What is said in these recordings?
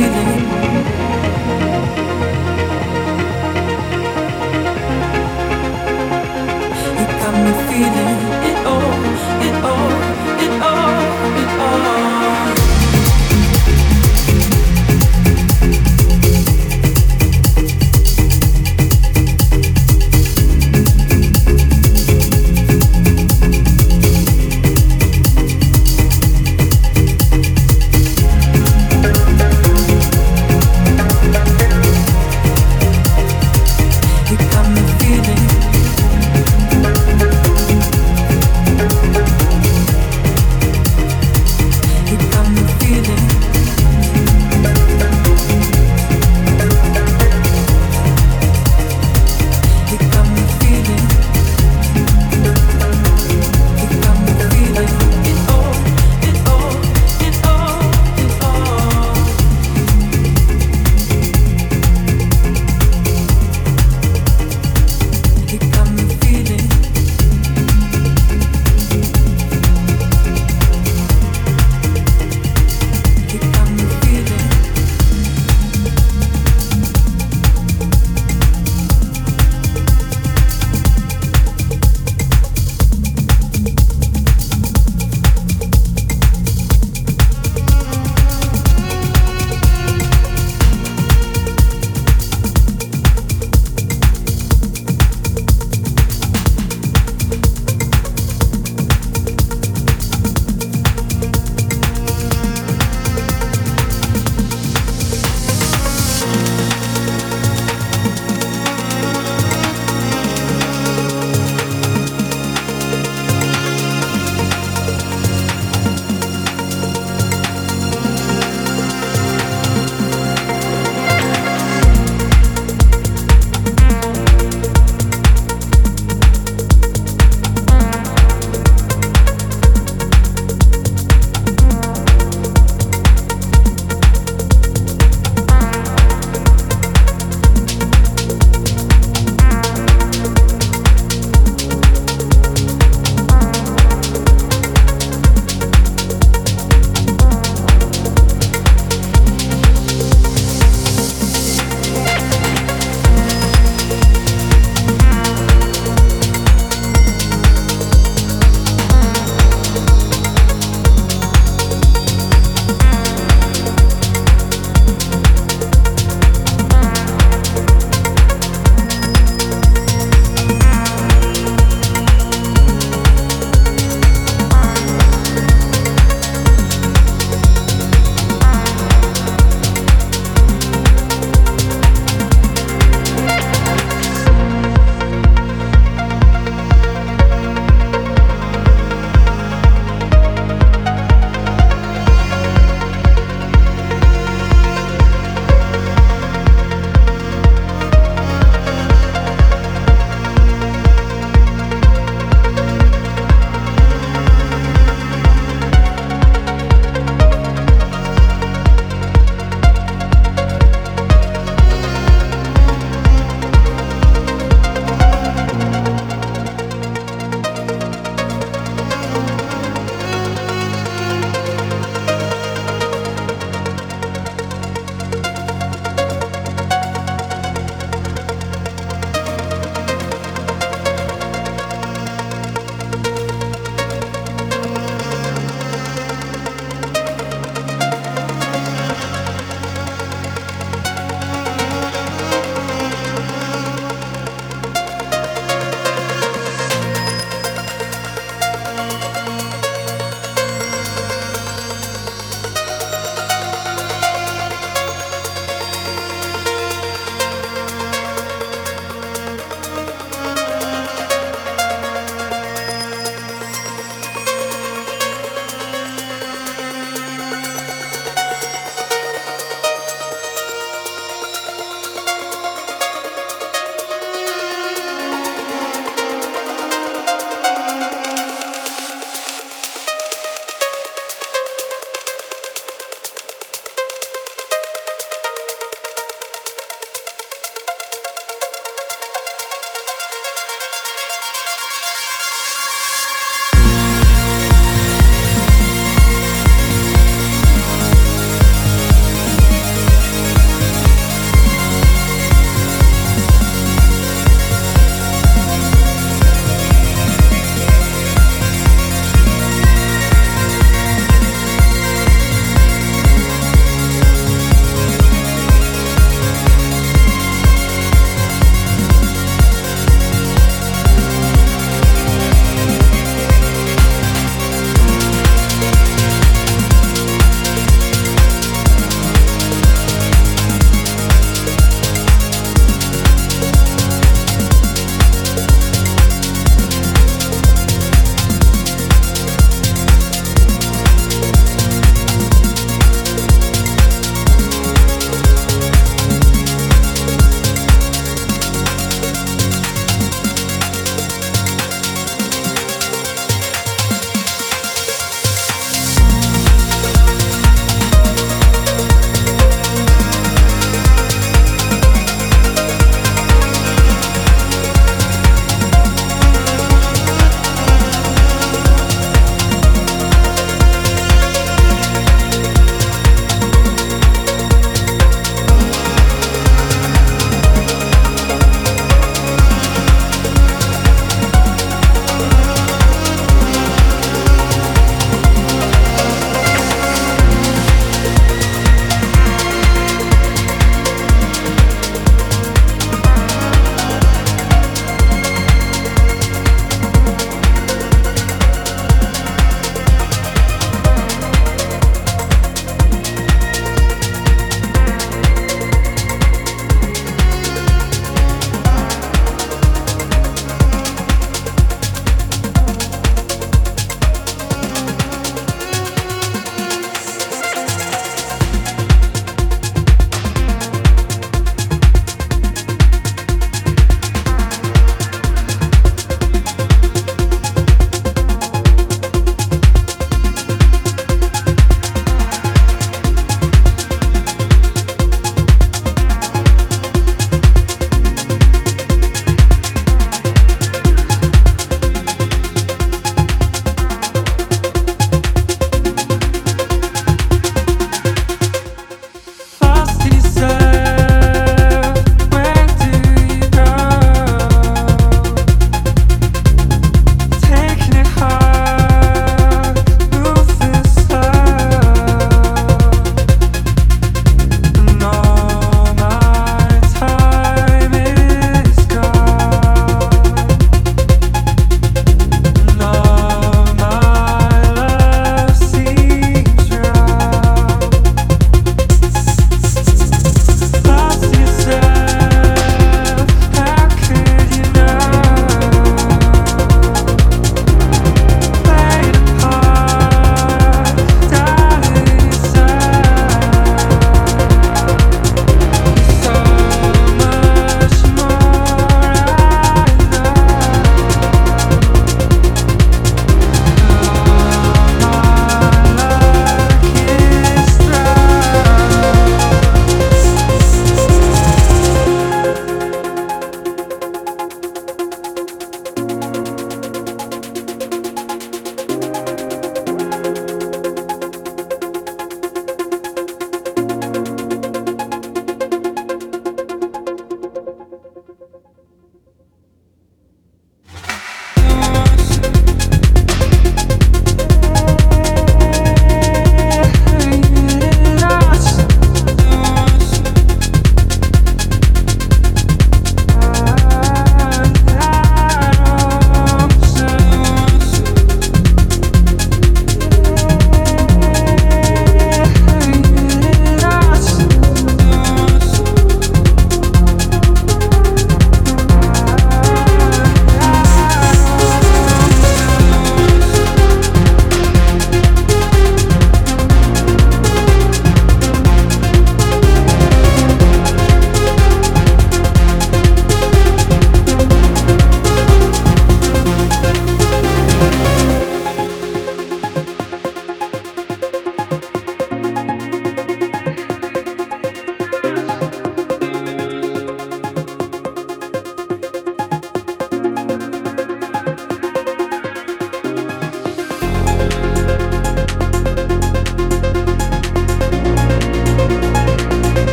You.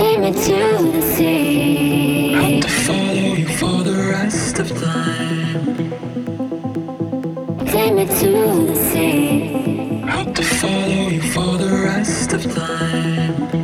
take me to the sea. I to follow you for the rest of time. Take me to the sea. I to follow you for the rest of time.